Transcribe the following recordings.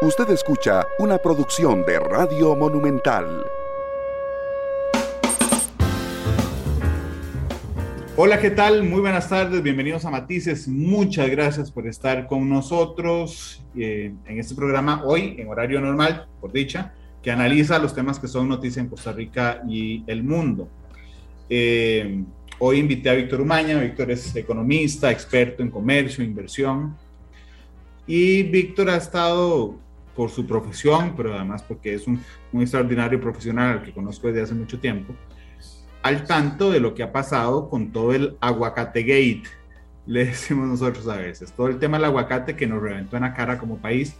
Usted escucha una producción de Radio Monumental. Hola, ¿qué tal? Muy buenas tardes, bienvenidos a Matices. Muchas gracias por estar con nosotros eh, en este programa hoy, en horario normal, por dicha, que analiza los temas que son noticia en Costa Rica y el mundo. Eh, hoy invité a Víctor Umaña. Víctor es economista, experto en comercio, inversión. Y Víctor ha estado por su profesión, pero además porque es un, extraordinario profesional al que conozco desde hace mucho tiempo, al tanto de lo que ha pasado con todo el aguacate gate, le decimos nosotros a veces, todo el tema del aguacate que nos reventó en la cara como país.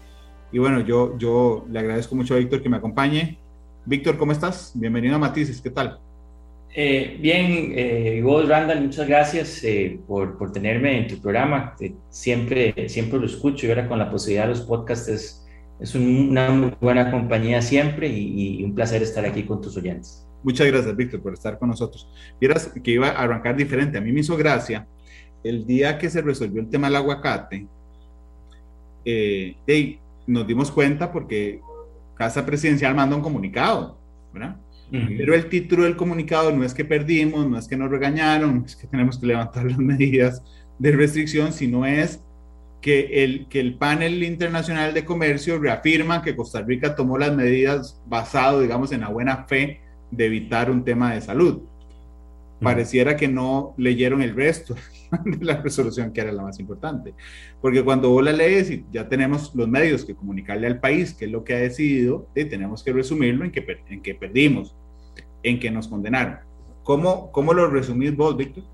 Y bueno, yo, yo le agradezco mucho a Víctor que me acompañe. Víctor, ¿cómo estás? Bienvenido a Matices, ¿qué tal? Eh, bien, eh, vos, Randall, muchas gracias eh, por, por, tenerme en tu programa. Eh, siempre, siempre lo escucho y ahora con la posibilidad de los podcasts es, es una muy buena compañía siempre y, un placer estar aquí con tus oyentes. Muchas gracias, Víctor, por estar con nosotros. Vieras que iba a arrancar diferente. A mí me hizo gracia el día que se resolvió el tema del aguacate. Eh, nos dimos cuenta porque Casa Presidencial manda un comunicado, ¿verdad? Pero el título del comunicado no es que perdimos, no es que nos regañaron, no es que tenemos que levantar las medidas de restricción, sino es que el, que el panel internacional de comercio reafirma que Costa Rica tomó las medidas basado, digamos, en la buena fe de evitar un tema de salud. Pareciera que no leyeron el resto de la resolución, que era la más importante. Porque cuando vos la lees y ya tenemos los medios que comunicarle al país qué es lo que ha decidido, y tenemos que resumirlo en que, en que perdimos, en que nos condenaron. ¿Cómo, cómo lo resumís vos, Víctor?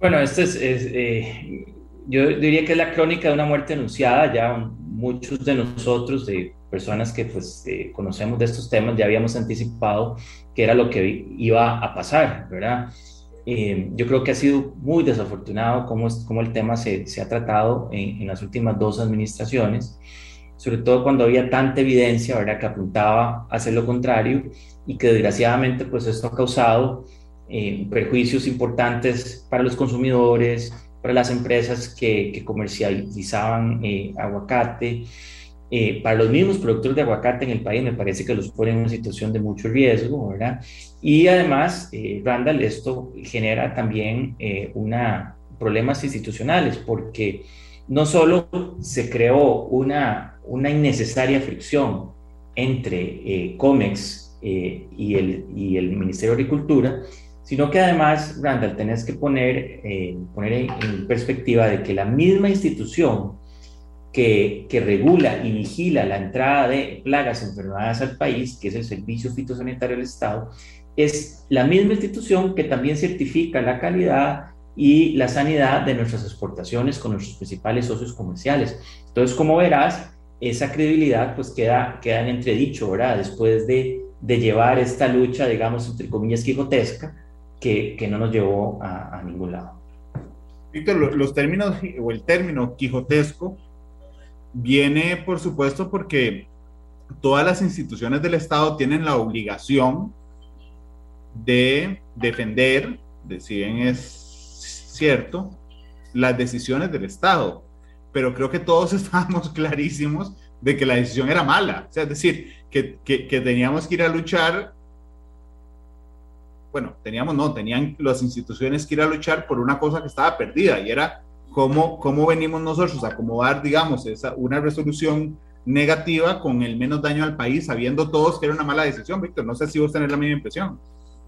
Bueno, esto es, eh, yo diría que es la crónica de una muerte anunciada. Ya muchos de nosotros, de personas que pues eh, conocemos de estos temas, ya habíamos anticipado que era lo que iba a pasar, ¿verdad? Eh, yo creo que ha sido muy desafortunado cómo, cómo el tema se, se ha tratado en, en, las últimas dos administraciones, sobre todo cuando había tanta evidencia, ¿verdad?, que apuntaba a hacer lo contrario y que desgraciadamente pues esto ha causado eh, perjuicios importantes para los consumidores, para las empresas que, comercializaban eh, aguacate, eh, para los mismos productores de aguacate en el país me parece que los pone en una situación de mucho riesgo, ¿verdad? Y además, eh, Randall, esto genera también una, problemas institucionales porque no solo se creó una, una innecesaria fricción entre COMEX y, el, y el Ministerio de Agricultura, sino que además, Randall, tenés que poner, eh, poner en, perspectiva de que la misma institución que, que, regula y vigila la entrada de plagas enfermedades al país, que es el Servicio Fitosanitario del Estado, es la misma institución que también certifica la calidad y la sanidad de nuestras exportaciones con nuestros principales socios comerciales. Entonces, como verás, esa credibilidad pues queda, queda en entredicho, ¿verdad? Después de, de llevar esta lucha, digamos, entre comillas, quijotesca, que, no nos llevó a, ningún lado. Víctor, los términos o el término quijotesco viene, por supuesto, porque todas las instituciones del Estado tienen la obligación de defender, de si bien es cierto, las decisiones del Estado. Pero creo que todos estábamos clarísimos de que la decisión era mala. O sea, es decir, que, que, que teníamos que ir a luchar bueno, teníamos, no, tenían las instituciones que ir a luchar por una cosa que estaba perdida y era cómo, cómo venimos nosotros a acomodar, digamos, esa, una resolución negativa con el menos daño al país, sabiendo todos que era una mala decisión, Víctor. No sé si vos tenés la misma impresión.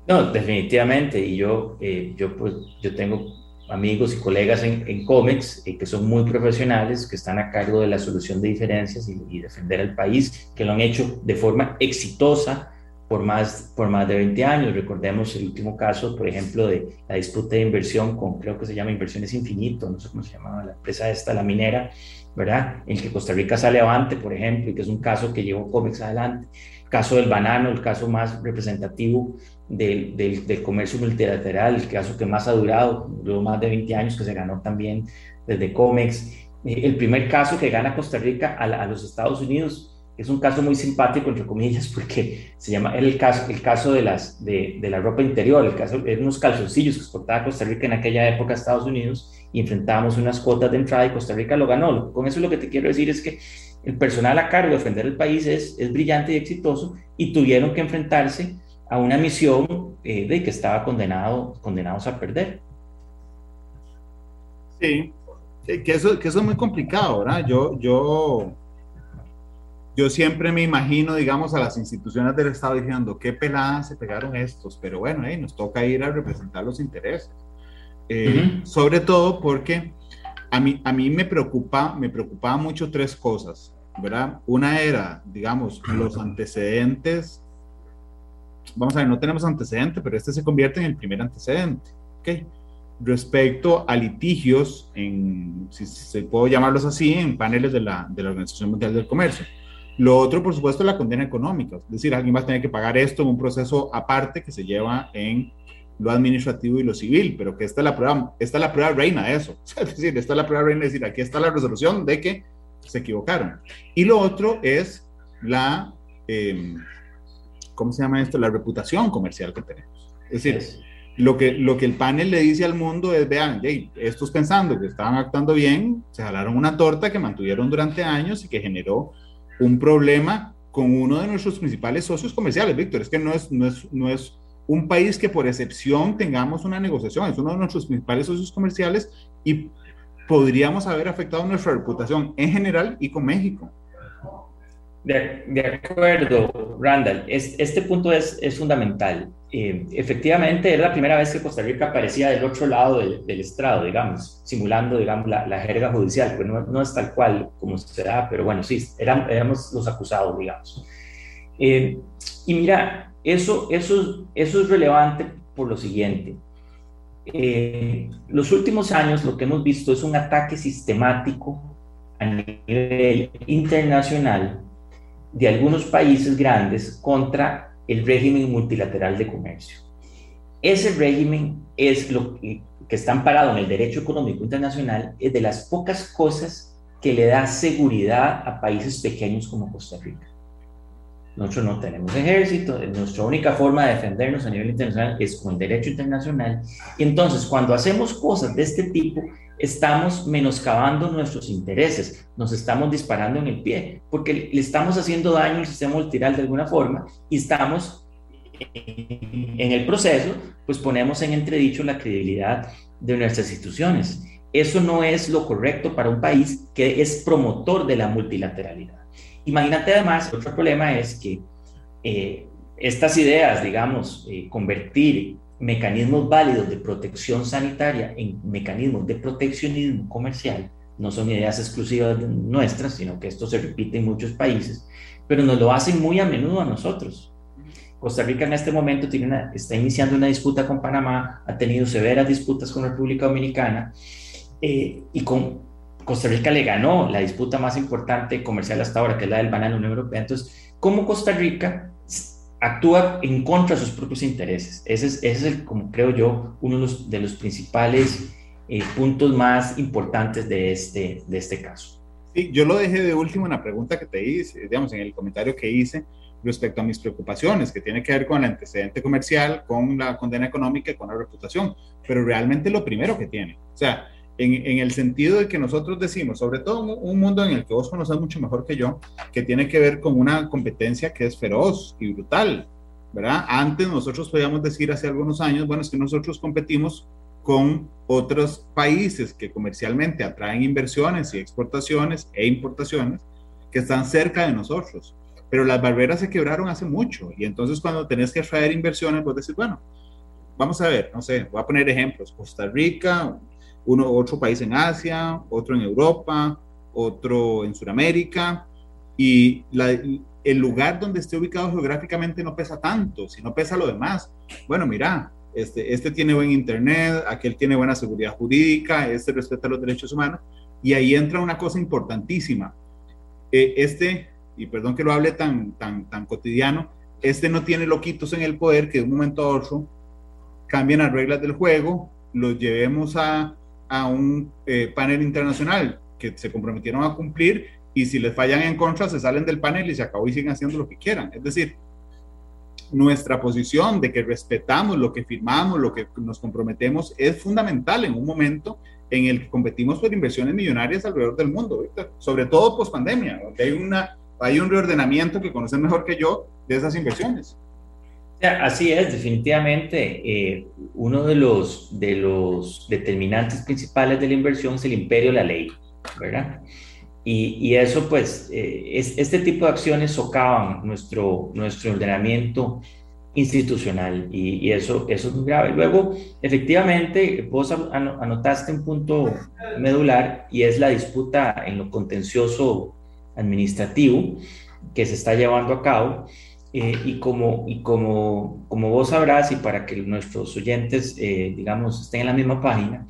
No, definitivamente. Y yo, eh, yo, pues, yo tengo amigos y colegas en, en COMEX eh, que son muy profesionales, que están a cargo de la solución de diferencias y, y defender al país, que lo han hecho de forma exitosa por más, por más de 20 años. Recordemos el último caso, por ejemplo, de la disputa de inversión con, creo que se llama Inversiones Infinito, no sé cómo se llamaba la empresa esta, la minera, ¿verdad? En que Costa Rica sale avante, por ejemplo, y que es un caso que llevó COMEX adelante. El caso del banano, el caso más representativo del, del, del, comercio multilateral, el caso que más ha durado, duró más de 20 años, que se ganó también desde COMEX. Eh, el primer caso que gana Costa Rica a, a los Estados Unidos es un caso muy simpático, entre comillas, porque se llama el caso, el caso de, las, de, de la ropa interior, el caso de unos calzoncillos que exportaba Costa Rica en aquella época a Estados Unidos y enfrentábamos unas cuotas de entrada y Costa Rica lo ganó. Con eso lo que te quiero decir es que el personal a cargo de defender el país es, es brillante y exitoso y tuvieron que enfrentarse a una misión eh, de que estaba condenado, condenados a perder. Sí, que eso, que eso es muy complicado, ¿verdad? Yo, yo, yo siempre me imagino, digamos, a las instituciones del Estado diciendo, qué peladas se pegaron estos, pero bueno, nos toca ir a representar los intereses. Eh, sobre todo porque a mí, a mí me preocupa, me preocupaba mucho tres cosas, ¿verdad? Una era, digamos, los antecedentes. Vamos a ver, no tenemos antecedentes, pero este se convierte en el primer antecedente, ¿ok? Respecto a litigios, en, si se puedo llamarlos así, en paneles de la, de la Organización Mundial del Comercio. Lo otro, por supuesto, es la condena económica. Es decir, alguien va a tener que pagar esto en un proceso aparte que se lleva en lo administrativo y lo civil, pero que esta es la prueba, esta es la prueba reina de eso. Es decir, esta es la prueba reina de decir, aquí está la resolución de que se equivocaron. Y lo otro es la, eh, ¿cómo se llama esto? La reputación comercial que tenemos. Es decir, lo que, lo que el panel le dice al mundo es, vean, hey, estos pensando que estaban actuando bien, se jalaron una torta que mantuvieron durante años y que generó un problema con uno de nuestros principales socios comerciales, Víctor. Es que no es, no es, no es un país que por excepción tengamos una negociación, es uno de nuestros principales socios comerciales y podríamos haber afectado nuestra reputación en general y con México. De, acuerdo, Randall. este punto es, es fundamental. Eh, efectivamente, era la primera vez que Costa Rica aparecía del otro lado del, estrado, digamos, simulando, digamos, la, la jerga judicial. Pues no, no, es tal cual como se da, pero bueno, sí, éramos los acusados, digamos. Eh, y mira, eso, eso, eso es relevante por lo siguiente. Eh, los últimos años lo que hemos visto es un ataque sistemático a nivel internacional de algunos países grandes contra el régimen multilateral de comercio. Ese régimen es lo que, está amparado en el derecho económico internacional, es de las pocas cosas que le da seguridad a países pequeños como Costa Rica. Nosotros no tenemos ejército, nuestra única forma de defendernos a nivel internacional es con derecho internacional. Y entonces, cuando hacemos cosas de este tipo, estamos menoscabando nuestros intereses, nos estamos disparando en el pie, porque le estamos haciendo daño al sistema multilateral de alguna forma y estamos en el proceso, pues ponemos en entredicho la credibilidad de nuestras instituciones. Eso no es lo correcto para un país que es promotor de la multilateralidad. Imagínate además, otro problema es que eh, estas ideas, digamos, eh, convertir mecanismos válidos de protección sanitaria en mecanismos de proteccionismo comercial, no son ideas exclusivas nuestras, sino que esto se repite en muchos países, pero nos lo hacen muy a menudo a nosotros. Costa Rica en este momento tiene una, está iniciando una disputa con Panamá, ha tenido severas disputas con República Dominicana eh, y con Costa Rica le ganó la disputa más importante comercial hasta ahora, que es la del banano Unión Europea. Entonces, ¿cómo Costa Rica actúa en contra de sus propios intereses? Ese es, ese es como creo yo, uno de los, de los principales eh, puntos más importantes de este, de este caso. Sí, yo lo dejé de último en la pregunta que te hice, digamos, en el comentario que hice respecto a mis preocupaciones, que tiene que ver con el antecedente comercial, con la condena económica y con la reputación, pero realmente lo primero que tiene. O sea, en, el sentido de que nosotros decimos, sobre todo un, mundo en el que vos conoces mucho mejor que yo, que tiene que ver con una competencia que es feroz y brutal, ¿verdad? Antes nosotros podíamos decir hace algunos años, bueno, es que nosotros competimos con otros países que comercialmente atraen inversiones y exportaciones e importaciones que están cerca de nosotros. Pero las barreras se quebraron hace mucho y entonces cuando tenés que atraer inversiones, vos decís, bueno, vamos a ver, no sé, voy a poner ejemplos, Costa Rica, uno, otro país en Asia, otro en Europa, otro en Sudamérica, y el lugar donde esté ubicado geográficamente no pesa tanto, sino pesa lo demás. Bueno, mira, este, este tiene buen internet, aquel tiene buena seguridad jurídica, este respeta los derechos humanos, y ahí entra una cosa importantísima. Eh, este, y perdón que lo hable tan, tan, tan cotidiano, este no tiene loquitos en el poder que de un momento a otro cambien las reglas del juego, los llevemos a a un eh, panel internacional que se comprometieron a cumplir y si les fallan en contra se salen del panel y se acabó y siguen haciendo lo que quieran. Es decir, nuestra posición de que respetamos lo que firmamos, lo que nos comprometemos, es fundamental en un momento en el que competimos por inversiones millonarias alrededor del mundo, sobre todo post pandemia, donde hay, una, hay un reordenamiento que conocen mejor que yo de esas inversiones. Así es, definitivamente. Eh, uno de los, de los determinantes principales de la inversión es el imperio de la ley, ¿verdad? Y, y eso, pues, eh, es, este tipo de acciones socavan nuestro, nuestro ordenamiento institucional y, eso, eso es muy grave. Luego, efectivamente, vos anotaste un punto medular y es la disputa en lo contencioso administrativo que se está llevando a cabo. Eh, y como, y como, como vos sabrás, y para que nuestros oyentes, eh, digamos, estén en la misma página,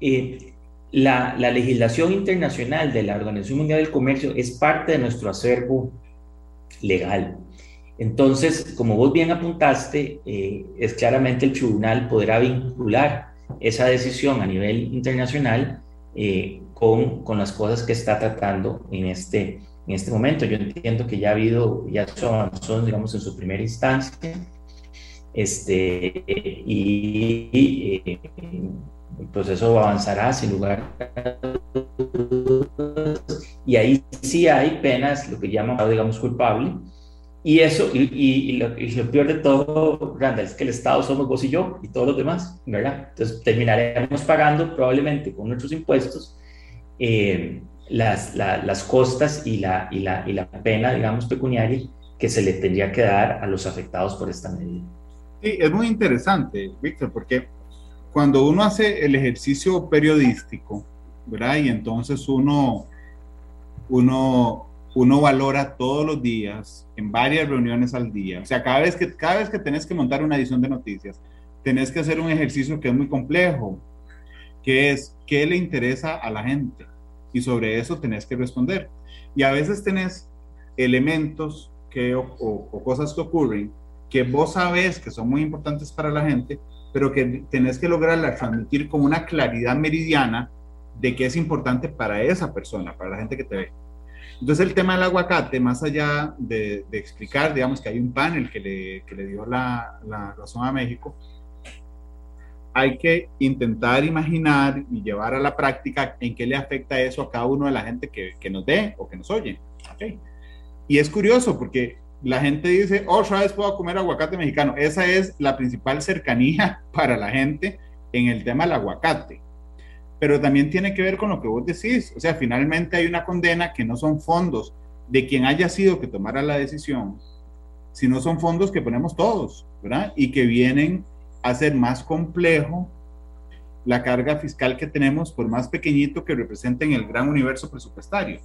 eh, la, la, legislación internacional de la Organización Mundial del Comercio es parte de nuestro acervo legal. Entonces, como vos bien apuntaste, es claramente el tribunal podrá vincular esa decisión a nivel internacional con, con las cosas que está tratando en este en este momento. Yo entiendo que ya ha habido, ya son, son digamos, en su primera instancia, este, y, eh, el proceso avanzará sin lugar y ahí sí hay penas, lo que llaman, digamos, culpable. Y eso, y, y, lo, y, lo, peor de todo, Randall, es que el Estado somos vos y yo y todos los demás, ¿verdad? Entonces terminaremos pagando probablemente con nuestros impuestos eh, las, las costas y la, y, la, y la pena, digamos, pecuniaria que se le tendría que dar a los afectados por esta medida. Sí, es muy interesante, Víctor, porque cuando uno hace el ejercicio periodístico, ¿verdad? Y entonces uno, uno, uno valora todos los días, en varias reuniones al día, o sea, cada vez, que, cada vez que tenés que montar una edición de noticias, tenés que hacer un ejercicio que es muy complejo, que es qué le interesa a la gente y sobre eso tenés que responder. Y a veces tenés elementos que, o, cosas que ocurren que vos sabés que son muy importantes para la gente, pero que tenés que lograrla transmitir con una claridad meridiana de qué es importante para esa persona, para la gente que te ve. Entonces el tema del aguacate, más allá de, explicar, digamos que hay un panel que le, que le dio la razón a México, hay que intentar imaginar y llevar a la práctica en qué le afecta eso a cada uno de la gente que, que nos ve o que nos oye. Y es curioso porque la gente dice, oh, otra vez puedo comer aguacate mexicano. Esa es la principal cercanía para la gente en el tema del aguacate. Pero también tiene que ver con lo que vos decís. O sea, finalmente hay una condena que no son fondos de quien haya sido que tomara la decisión, sino son fondos que ponemos todos, ¿verdad? Y que vienen hacer más complejo la carga fiscal que tenemos, por más pequeñito que represente en el gran universo presupuestario.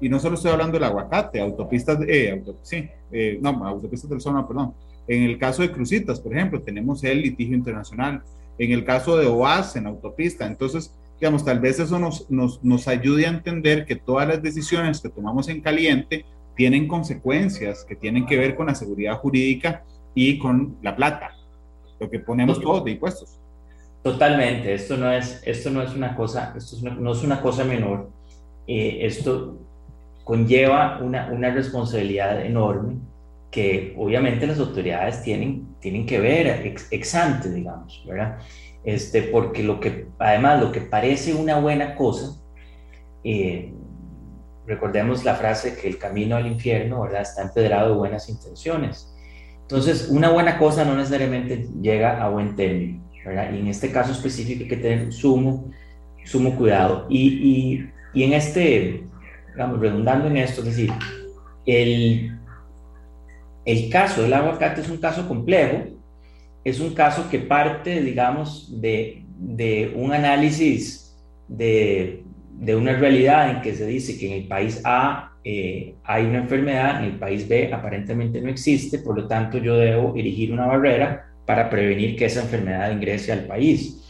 Y no solo estoy hablando del aguacate, autopistas, eh, sí, eh, no, autopistas del zona, perdón. En el caso de Crucitas, por ejemplo, tenemos el litigio internacional. En el caso de OAS, en autopista. Entonces, digamos, tal vez eso nos, nos, nos ayude a entender que todas las decisiones que tomamos en caliente tienen consecuencias que tienen que ver con la seguridad jurídica y con la plata lo que ponemos todos de impuestos. Totalmente, esto no es, esto no es una cosa, esto no es una cosa menor. Eh, esto conlleva una, una responsabilidad enorme que obviamente las autoridades tienen, tienen que ver ex, ante, digamos, ¿verdad? Este, porque lo que, además, lo que parece una buena cosa, eh, recordemos la frase que el camino al infierno, ¿verdad? Está empedrado de buenas intenciones. Entonces, una buena cosa no necesariamente llega a buen término, ¿verdad? Y en este caso específico hay que tener sumo, sumo cuidado. Y, y, y en este, digamos, redundando en esto, es decir, el, el caso del aguacate es un caso complejo, es un caso que parte, digamos, de, de un análisis de, de una realidad en que se dice que en el país A eh, hay una enfermedad, en el país B aparentemente no existe, por lo tanto yo debo erigir una barrera para prevenir que esa enfermedad ingrese al país.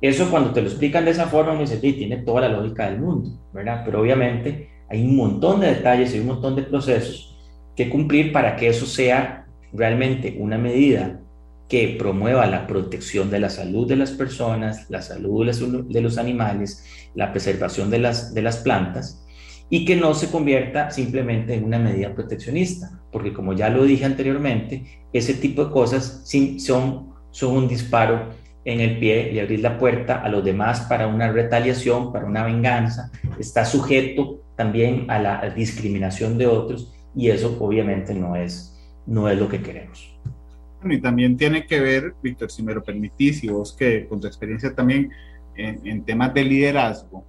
Eso cuando te lo explican de esa forma, me dice, tiene toda la lógica del mundo, ¿verdad? Pero obviamente hay un montón de detalles y un montón de procesos que cumplir para que eso sea realmente una medida que promueva la protección de la salud de las personas, la salud de los animales, la preservación de las plantas y que no se convierta simplemente en una medida proteccionista, porque como ya lo dije anteriormente, ese tipo de cosas son, son un disparo en el pie, le abrís la puerta a los demás para una retaliación, para una venganza, está sujeto también a la discriminación de otros y eso obviamente no es, no es lo que queremos. y también tiene que ver, Víctor, si me lo permitís, y vos que con tu experiencia también en, temas de liderazgo,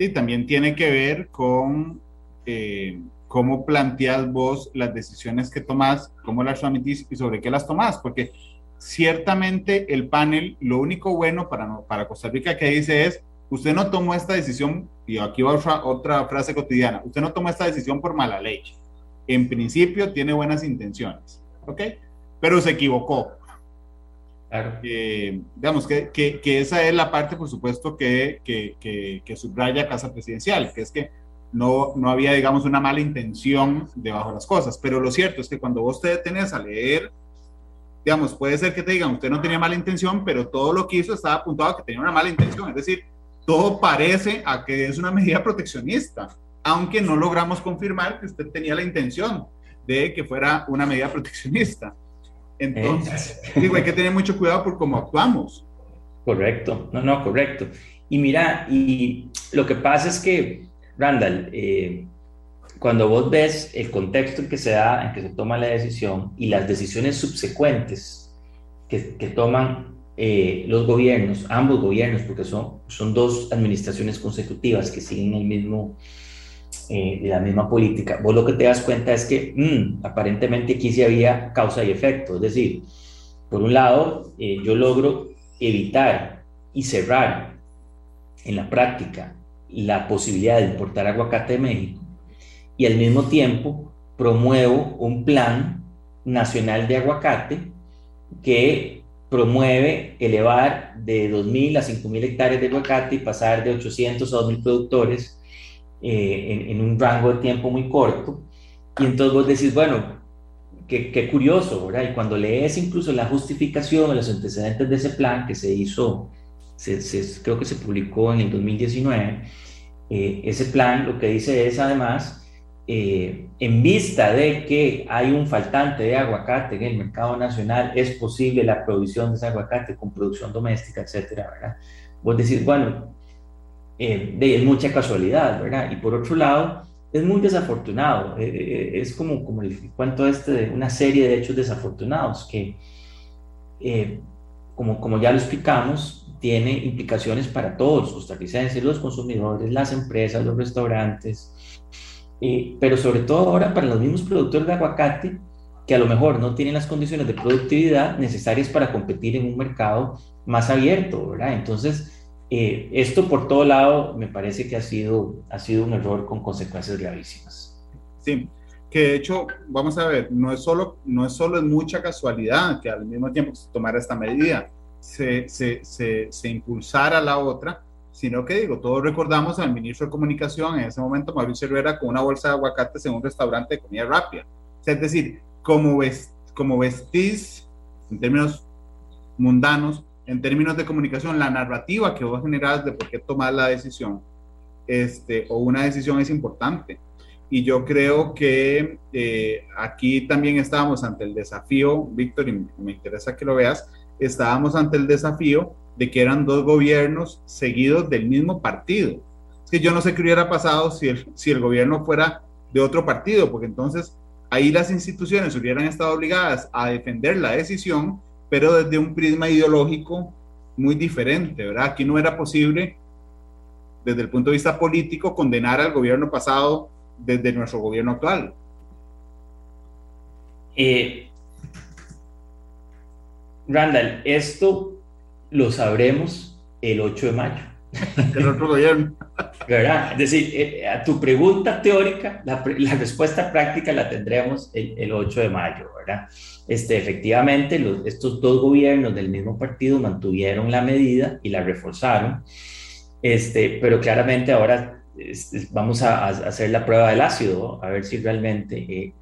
y también tiene que ver con eh, cómo planteas vos las decisiones que tomás, cómo las transmitís y sobre qué las tomás, porque ciertamente el panel, lo único bueno para, para Costa Rica que dice es, usted no tomó esta decisión, y aquí va otra, frase cotidiana, usted no tomó esta decisión por mala leche. En principio tiene buenas intenciones, ¿ok? Pero se equivocó. Claro. Eh, digamos que, que, que, esa es la parte, por supuesto, que, que, subraya Casa Presidencial, que es que no, no había, digamos, una mala intención debajo de las cosas. Pero lo cierto es que cuando vos te detenés a leer, digamos, puede ser que te digan, usted no tenía mala intención, pero todo lo que hizo estaba apuntado a que tenía una mala intención. Es decir, todo parece a que es una medida proteccionista, aunque no logramos confirmar que usted tenía la intención de que fuera una medida proteccionista. Entonces, digo, hay que tener mucho cuidado por cómo actuamos. Correcto, no, no, correcto. Y mira, y lo que pasa es que, Randall, eh, cuando vos ves el contexto en que se da, en que se toma la decisión y las decisiones subsecuentes que, que toman eh, los gobiernos, ambos gobiernos, porque son, son dos administraciones consecutivas que siguen el mismo, eh, la misma política, vos lo que te das cuenta es que mm, aparentemente aquí sí había causa y efecto. Es decir, por un lado, eh, yo logro evitar y cerrar en la práctica la posibilidad de importar aguacate de México y al mismo tiempo promuevo un plan nacional de aguacate que promueve elevar de 2.000 a 5.000 hectáreas de aguacate y pasar de 800 a 2.000 productores eh, en, un rango de tiempo muy corto. Y entonces vos decís, bueno, qué, qué, curioso, ¿verdad? Y cuando lees incluso la justificación, los antecedentes de ese plan que se hizo, se, creo que se publicó en el 2019, eh, ese plan lo que dice es además eh, en vista de que hay un faltante de aguacate en el mercado nacional, es posible la provisión de ese aguacate con producción doméstica, etcétera, ¿verdad? Vos decís, bueno, eh, es mucha casualidad, ¿verdad? Y por otro lado, es muy desafortunado. Eh, es como, como el cuento este de una serie de hechos desafortunados que, como, como ya lo explicamos, tiene implicaciones para todos los costarricenses, los consumidores, las empresas, los restaurantes, eh, pero sobre todo ahora para los mismos productores de aguacate que a lo mejor no tienen las condiciones de productividad necesarias para competir en un mercado más abierto, ¿verdad? Entonces, eh, esto por todo lado me parece que ha sido, ha sido un error con consecuencias gravísimas. Sí, que de hecho, vamos a ver, no es solo, no es solo mucha casualidad que al mismo tiempo se tomara esta medida, se, se, se, impulsara la otra, sino que digo, todos recordamos al ministro de Comunicación en ese momento, Mauricio Rivera, con una bolsa de aguacates en un restaurante de comida rápida. es decir, como, ves, como vestís, en términos mundanos, en términos de comunicación, la narrativa que vos generás de por qué tomar la decisión, este, o una decisión es importante. Y yo creo que eh, aquí también estábamos ante el desafío, Víctor, y me interesa que lo veas, estábamos ante el desafío de que eran dos gobiernos seguidos del mismo partido. Es que yo no sé qué hubiera pasado si el, si el gobierno fuera de otro partido, porque entonces ahí las instituciones hubieran estado obligadas a defender la decisión, pero desde un prisma ideológico muy diferente, ¿verdad? Aquí no era posible, desde el punto de vista político, condenar al gobierno pasado desde nuestro gobierno actual. Eh, Randall, esto lo sabremos el 8 de mayo. El otro gobierno. ¿Verdad? Es decir, eh, a tu pregunta teórica, la, respuesta práctica la tendremos el, 8 de mayo, ¿verdad? Este, efectivamente, estos dos gobiernos del mismo partido mantuvieron la medida y la reforzaron, este, pero claramente ahora vamos a, hacer la prueba del ácido, a ver si realmente eh,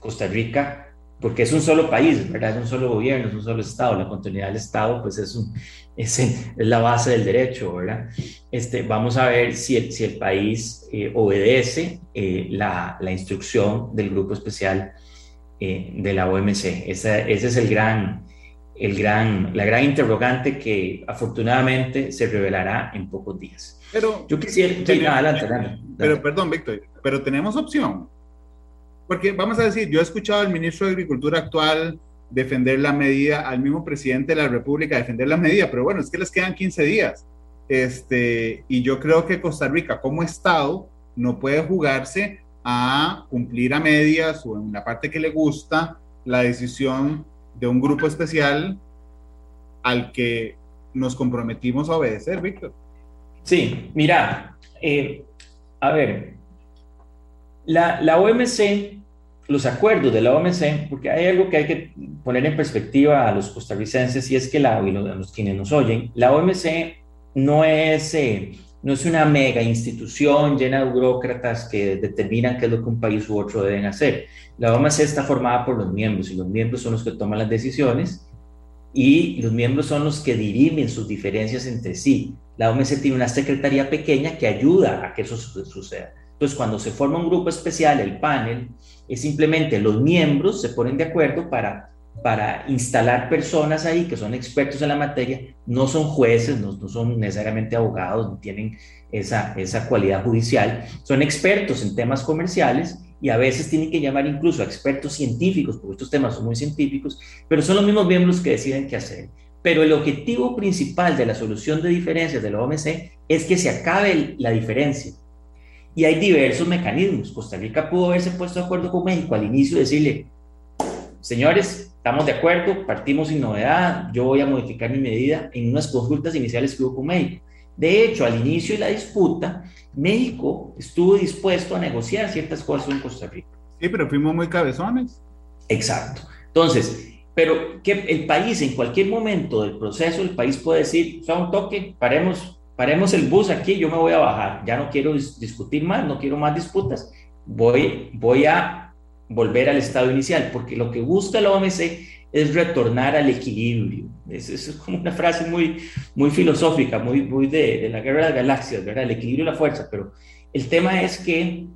Costa Rica porque es un solo país, ¿verdad? Es un solo gobierno, es un solo Estado. La continuidad del Estado, pues es, un, es, la base del derecho, ¿verdad? Este, vamos a ver si el, si el país eh, obedece eh, la, la, instrucción del Grupo Especial eh, de la OMC. Ese, ese, es el gran, el gran, la gran interrogante que afortunadamente se revelará en pocos días. Pero, yo quisiera, adelante, Pero perdón, Víctor, pero tenemos opción. Porque vamos a decir, yo he escuchado al ministro de Agricultura actual defender la medida, al mismo presidente de la República defender la medida, pero bueno, es que les quedan 15 días. Este, y yo creo que Costa Rica como Estado no puede jugarse a cumplir a medias o en la parte que le gusta la decisión de un grupo especial al que nos comprometimos a obedecer, Víctor. Sí, mira, eh, a ver, la, la OMC, los acuerdos de la OMC, porque hay algo que hay que poner en perspectiva a los costarricenses y es que la, a los quienes nos oyen, la OMC no es, eh, no es una mega institución llena de burócratas que determinan qué es lo que un país u otro deben hacer. La OMC está formada por los miembros y los miembros son los que toman las decisiones y los miembros son los que dirimen sus diferencias entre sí. La OMC tiene una secretaría pequeña que ayuda a que eso suceda. Entonces, cuando se forma un grupo especial, el panel, es simplemente los miembros se ponen de acuerdo para, para instalar personas ahí que son expertos en la materia, no son jueces, no, no son necesariamente abogados, no tienen esa, esa cualidad judicial, son expertos en temas comerciales y a veces tienen que llamar incluso a expertos científicos, porque estos temas son muy científicos, pero son los mismos miembros que deciden qué hacer. Pero el objetivo principal de la solución de diferencias de la OMC es que se acabe la diferencia. Y hay diversos mecanismos. Costa Rica pudo haberse puesto de acuerdo con México al inicio y decirle, señores, estamos de acuerdo, partimos sin novedad, yo voy a modificar mi medida en unas consultas iniciales que hubo con México. De hecho, al inicio de la disputa, México estuvo dispuesto a negociar ciertas cosas con Costa Rica. Sí, pero fuimos muy cabezones. Exacto. Entonces, pero que el país en cualquier momento del proceso, el país puede decir, o sea, un toque, paremos, paremos el bus aquí, yo me voy a bajar, ya no quiero discutir más, no quiero más disputas, voy, voy a volver al estado inicial, porque lo que busca la OMC es retornar al equilibrio. Eso es como una frase muy, muy filosófica, muy, muy de, la guerra de las galaxias, ¿verdad? El equilibrio y la fuerza, pero el tema es que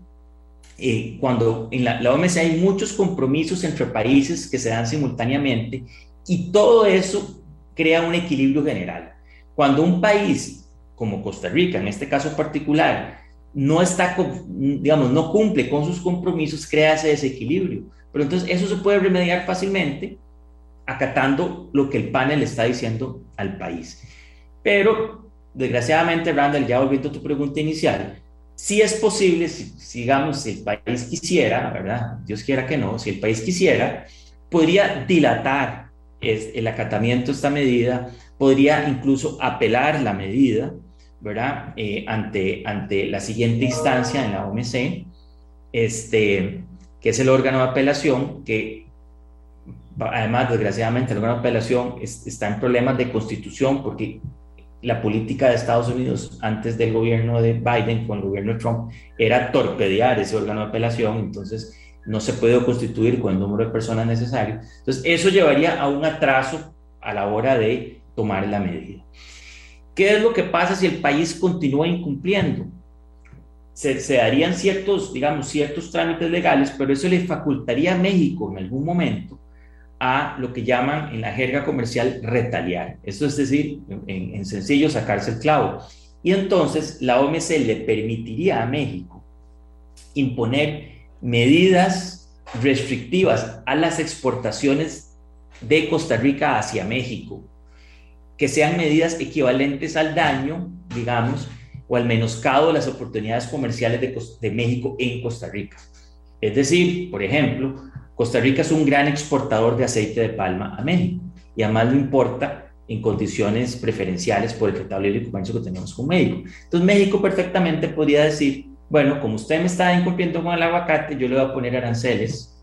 eh, cuando en la, la OMC hay muchos compromisos entre países que se dan simultáneamente y todo eso crea un equilibrio general. Cuando un país como Costa Rica, en este caso particular, no está, digamos, no cumple con sus compromisos, crea ese desequilibrio. Pero entonces eso se puede remediar fácilmente acatando lo que el panel está diciendo al país. Pero, desgraciadamente, Randall, ya volviendo a tu pregunta inicial, si es posible, si, digamos, si el país quisiera, ¿verdad? Dios quiera que no, si el país quisiera, podría dilatar el acatamiento de esta medida, podría incluso apelar la medida, ¿verdad? Eh, ante, ante la siguiente instancia en la OMC, este, que es el órgano de apelación, que además, desgraciadamente, la apelación está en problemas de constitución porque la política de Estados Unidos antes del gobierno de Biden con el gobierno de Trump era torpedear ese órgano de apelación, entonces no se puede constituir con el número de personas necesario. Entonces, eso llevaría a un atraso a la hora de tomar la medida. ¿Qué es lo que pasa si el país continúa incumpliendo? Se, se, darían ciertos, digamos, ciertos trámites legales, pero eso le facultaría a México en algún momento a lo que llaman en la jerga comercial retaliar. Esto es decir, en, sencillo, sacarse el clavo. Y entonces la OMC le permitiría a México imponer medidas restrictivas a las exportaciones de Costa Rica hacia México, que sean medidas equivalentes al daño, digamos, o al menoscado de las oportunidades comerciales de, de México en Costa Rica. Es decir, por ejemplo, Costa Rica es un gran exportador de aceite de palma a México y además lo importa en condiciones preferenciales por el Tratado de Libre Comercio que tenemos con México. Entonces México perfectamente podría decir, bueno, como usted me está incumpliendo con el aguacate, yo le voy a poner aranceles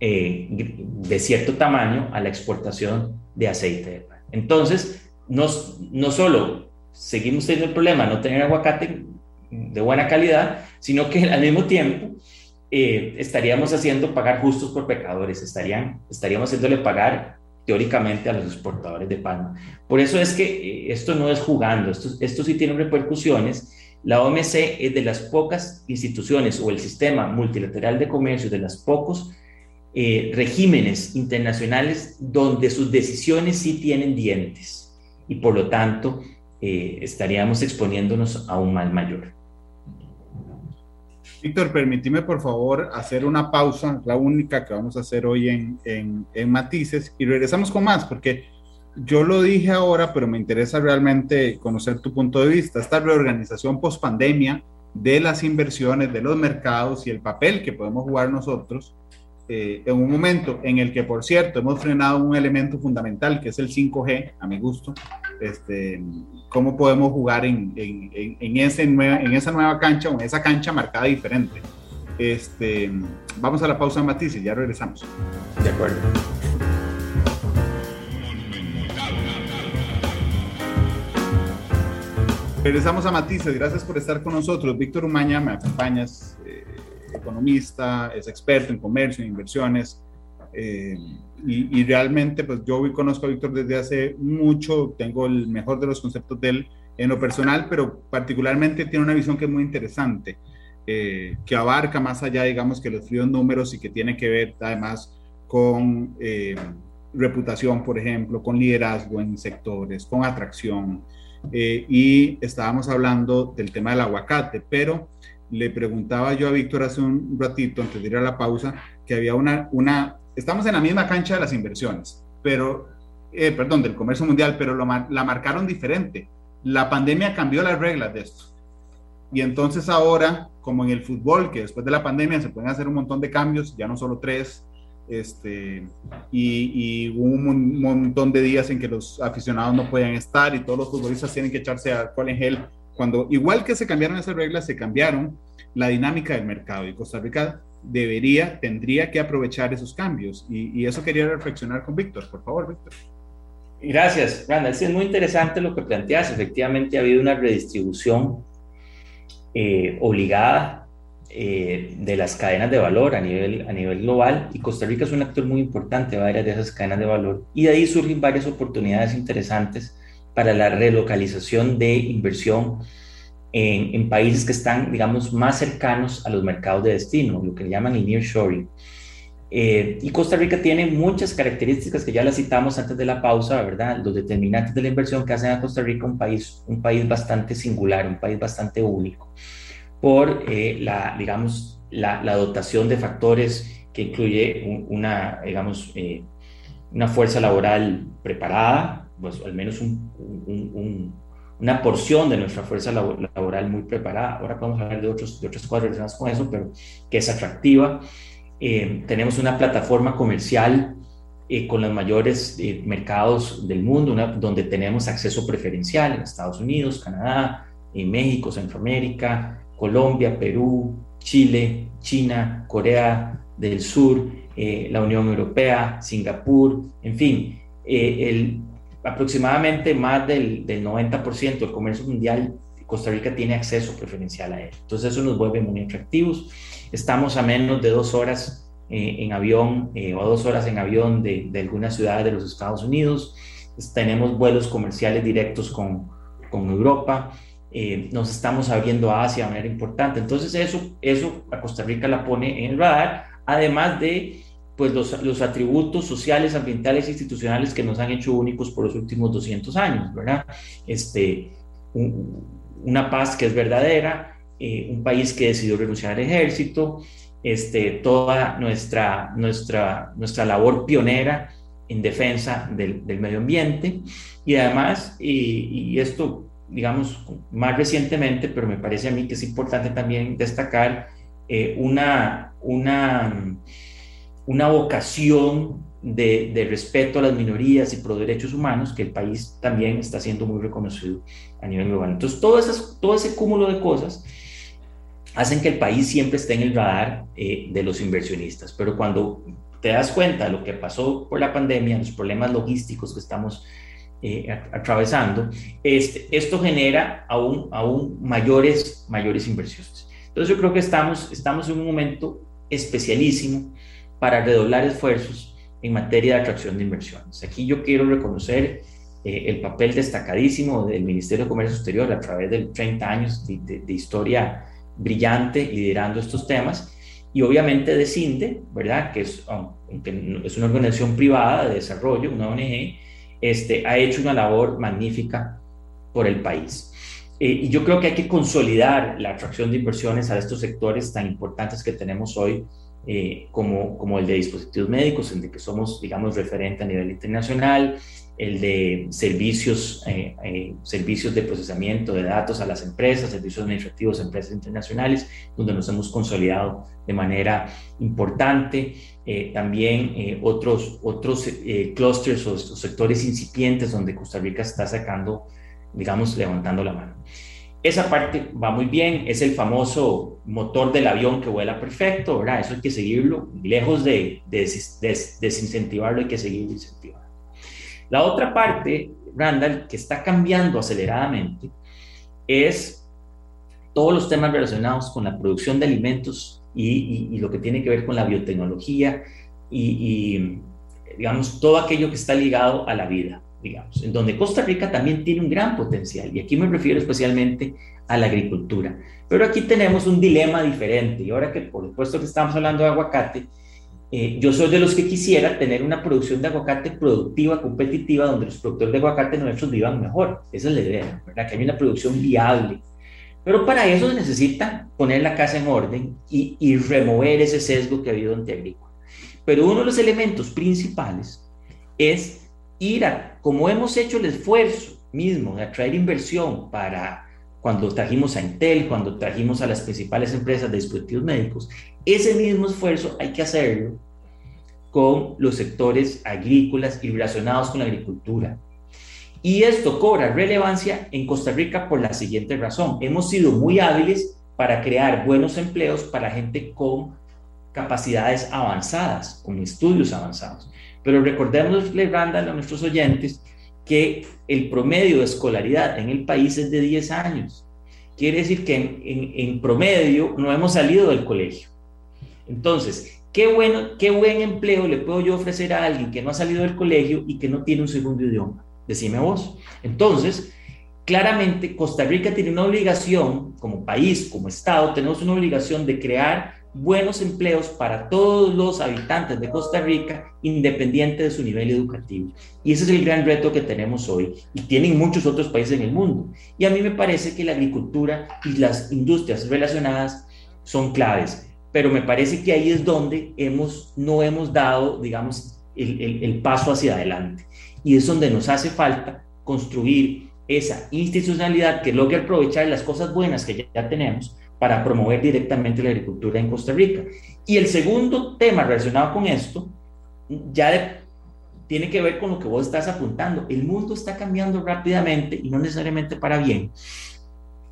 eh, de cierto tamaño a la exportación de aceite de palma. Entonces, no, no solo seguimos teniendo el problema de no tener aguacate de buena calidad, sino que al mismo tiempo eh, estaríamos haciendo pagar justos por pecadores, estarían, estaríamos haciéndole pagar teóricamente a los exportadores de palma. Por eso es que eh, esto no es jugando, esto, esto sí tiene repercusiones. La OMC es de las pocas instituciones o el sistema multilateral de comercio, de las pocos eh, regímenes internacionales donde sus decisiones sí tienen dientes y por lo tanto eh, estaríamos exponiéndonos a un mal mayor. Víctor, permíteme por favor hacer una pausa, la única que vamos a hacer hoy en, en, en Matices, y regresamos con más, porque yo lo dije ahora, pero me interesa realmente conocer tu punto de vista. Esta reorganización post pandemia de las inversiones, de los mercados y el papel que podemos jugar nosotros eh, en un momento en el que, por cierto, hemos frenado un elemento fundamental que es el 5G, a mi gusto. Este, ¿Cómo podemos jugar en, en, en, ese en esa nueva cancha o en esa cancha marcada diferente? Este, vamos a la pausa, Matices, ya regresamos. De acuerdo. Regresamos a Matices, gracias por estar con nosotros. Víctor Umaña, me acompañas, eh, economista, es experto en comercio, en inversiones. Eh, y, realmente, pues yo conozco a Víctor desde hace mucho, tengo el mejor de los conceptos de él en lo personal, pero particularmente tiene una visión que es muy interesante, eh, que abarca más allá, digamos, que los fríos números y que tiene que ver además con reputación, por ejemplo, con liderazgo en sectores, con atracción. Eh, y estábamos hablando del tema del aguacate, pero le preguntaba yo a Víctor hace un ratito, antes de ir a la pausa, que había una, una estamos en la misma cancha de las inversiones, pero, eh, perdón, del comercio mundial, pero lo, la marcaron diferente. La pandemia cambió las reglas de esto. Y entonces ahora, como en el fútbol, que después de la pandemia se pueden hacer un montón de cambios, ya no solo tres, este, y, hubo un montón de días en que los aficionados no podían estar y todos los futbolistas tienen que echarse alcohol en gel. Cuando, igual que se cambiaron esas reglas, se cambiaron la dinámica del mercado y Costa Rica debería, tendría que aprovechar esos cambios. Y, eso quería reflexionar con Víctor. Por favor, Víctor. Gracias, Randall. es muy interesante lo que planteas. Efectivamente, ha habido una redistribución eh, obligada eh, de las cadenas de valor a nivel, a nivel global y Costa Rica es un actor muy importante de varias de esas cadenas de valor y de ahí surgen varias oportunidades interesantes para la relocalización de inversión en, en países que están, digamos, más cercanos a los mercados de destino, lo que llaman el nearshoring. Eh, y Costa Rica tiene muchas características que ya las citamos antes de la pausa, ¿verdad? Los determinantes de la inversión que hacen a Costa Rica un país, un país bastante singular, un país bastante único por eh, la, digamos, la, dotación de factores que incluye una, digamos, eh, una fuerza laboral preparada, pues al menos una porción de nuestra fuerza laboral muy preparada. Ahora podemos hablar de, otros, de otras cosas relacionadas con eso, pero que es atractiva. Eh, tenemos una plataforma comercial con los mayores mercados del mundo, donde tenemos acceso preferencial en Estados Unidos, Canadá, en México, Centroamérica, Colombia, Perú, Chile, China, Corea del Sur, eh, la Unión Europea, Singapur, en fin, eh, el, aproximadamente más del, 90% del comercio mundial, Costa Rica tiene acceso preferencial a él. Entonces eso nos vuelve muy atractivos. Estamos a menos de dos horas eh, en avión o dos horas en avión de, de algunas ciudades de los Estados Unidos. Tenemos vuelos comerciales directos con, con Europa. Eh, nos estamos abriendo a Asia de manera importante. Entonces eso, eso a Costa Rica la pone en el radar, además de pues, los, los atributos sociales, ambientales e institucionales que nos han hecho únicos por los últimos 200 años, ¿verdad? Este, una paz que es verdadera, eh, un país que decidió renunciar al ejército, este, toda nuestra, nuestra, nuestra labor pionera en defensa del, del medio ambiente y además, y, y esto digamos, más recientemente, pero me parece a mí que es importante también destacar eh, una, una, una vocación de, respeto a las minorías y pro derechos humanos que el país también está siendo muy reconocido a nivel global. Entonces, todo, esas, todo ese cúmulo de cosas hacen que el país siempre esté en el radar eh, de los inversionistas, pero cuando te das cuenta de lo que pasó por la pandemia, los problemas logísticos que estamos eh, atravesando, este, esto genera aún, aún mayores, mayores inversiones. Entonces yo creo que estamos, estamos en un momento especialísimo para redoblar esfuerzos en materia de atracción de inversiones. Aquí yo quiero reconocer eh, el papel destacadísimo del Ministerio de Comercio Exterior a través de 30 años de, historia brillante liderando estos temas y obviamente de CINDE, ¿verdad? Que es, es una organización privada de desarrollo, una ONG, este, ha hecho una labor magnífica por el país. Eh, y yo creo que hay que consolidar la atracción de inversiones a estos sectores tan importantes que tenemos hoy, eh, como, como el de dispositivos médicos, el que somos, digamos, referente a nivel internacional, el de servicios, eh, eh, servicios de procesamiento de datos a las empresas, servicios administrativos a empresas internacionales, donde nos hemos consolidado de manera importante. Eh, también otros, otros clusters o, sectores incipientes donde Costa Rica está sacando, digamos, levantando la mano. Esa parte va muy bien, es el famoso motor del avión que vuela perfecto, ¿verdad? Eso hay que seguirlo, lejos de, de, de desincentivarlo, hay que seguirlo incentivando. La otra parte, Randall, que está cambiando aceleradamente, es todos los temas relacionados con la producción de alimentos y, lo que tiene que ver con la biotecnología y, digamos, todo aquello que está ligado a la vida, digamos, en donde Costa Rica también tiene un gran potencial. Y aquí me refiero especialmente a la agricultura. Pero aquí tenemos un dilema diferente. Y ahora que por supuesto que estamos hablando de aguacate, eh, yo soy de los que quisiera tener una producción de aguacate productiva, competitiva, donde los productores de aguacate nuestros vivan mejor. Esa es la idea, ¿verdad? Que haya una producción viable. Pero para eso se necesita poner la casa en orden y, y remover ese sesgo que ha habido ante agrícola. Pero uno de los elementos principales es ir a, como hemos hecho el esfuerzo mismo de atraer inversión para cuando trajimos a Intel, cuando trajimos a las principales empresas de dispositivos médicos, ese mismo esfuerzo hay que hacerlo con los sectores agrícolas y relacionados con la agricultura. Y esto cobra relevancia en Costa Rica por la siguiente razón. Hemos sido muy hábiles para crear buenos empleos para gente con capacidades avanzadas, con estudios avanzados. Pero recordemos, Randall, a nuestros oyentes, que el promedio de escolaridad en el país es de 10 años. Quiere decir que en, promedio no hemos salido del colegio. Entonces, ¿qué, bueno, ¿qué buen empleo le puedo yo ofrecer a alguien que no ha salido del colegio y que no tiene un segundo idioma? Decime vos. Entonces, claramente Costa Rica tiene una obligación, como país, como Estado, tenemos una obligación de crear buenos empleos para todos los habitantes de Costa Rica, independiente de su nivel educativo. Y ese es el gran reto que tenemos hoy y tienen muchos otros países en el mundo. Y a mí me parece que la agricultura y las industrias relacionadas son claves, pero me parece que ahí es donde hemos, no hemos dado, digamos, el, el paso hacia adelante. Y es donde nos hace falta construir esa institucionalidad que logre aprovechar las cosas buenas que ya tenemos para promover directamente la agricultura en Costa Rica. Y el segundo tema relacionado con esto ya tiene que ver con lo que vos estás apuntando. El mundo está cambiando rápidamente y no necesariamente para bien.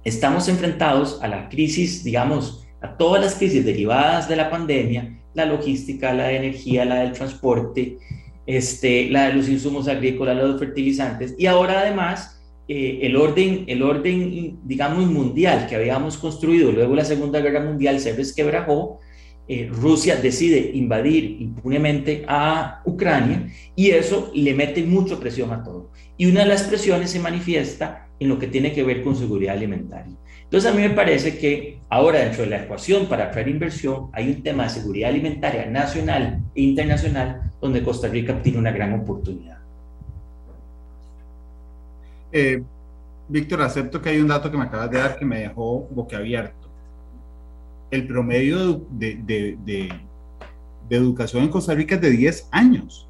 Estamos enfrentados a la crisis, digamos, a todas las crisis derivadas de la pandemia, la logística, la de energía, la del transporte, este, la de los insumos agrícolas, los fertilizantes, y ahora además eh, el, orden, el orden, digamos, mundial que habíamos construido luego de la Segunda Guerra Mundial se resquebrajó, eh, Rusia decide invadir impunemente a Ucrania y eso le mete mucha presión a todo. Y una de las presiones se manifiesta en lo que tiene que ver con seguridad alimentaria. Entonces a mí me parece que ahora dentro de la ecuación para atraer inversión hay un tema de seguridad alimentaria nacional e internacional donde Costa Rica tiene una gran oportunidad. Eh, Víctor, acepto que hay un dato que me acabas de dar que me dejó boquiabierto. El promedio de, educación en Costa Rica es de 10 años.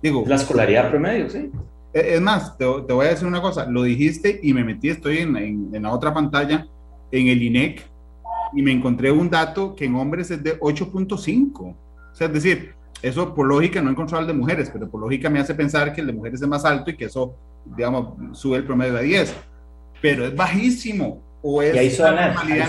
Digo, la escolaridad promedio, sí. Eh, es más, te, voy a decir una cosa, lo dijiste y me metí, estoy en, en, la otra pantalla, en el INEC, y me encontré un dato que en hombres es de 8.5. O sea, es decir, eso por lógica no encontró el de mujeres, pero por lógica me hace pensar que el de mujeres es más alto y que eso digamos, sube el promedio a 10, pero es bajísimo. O es la normalidad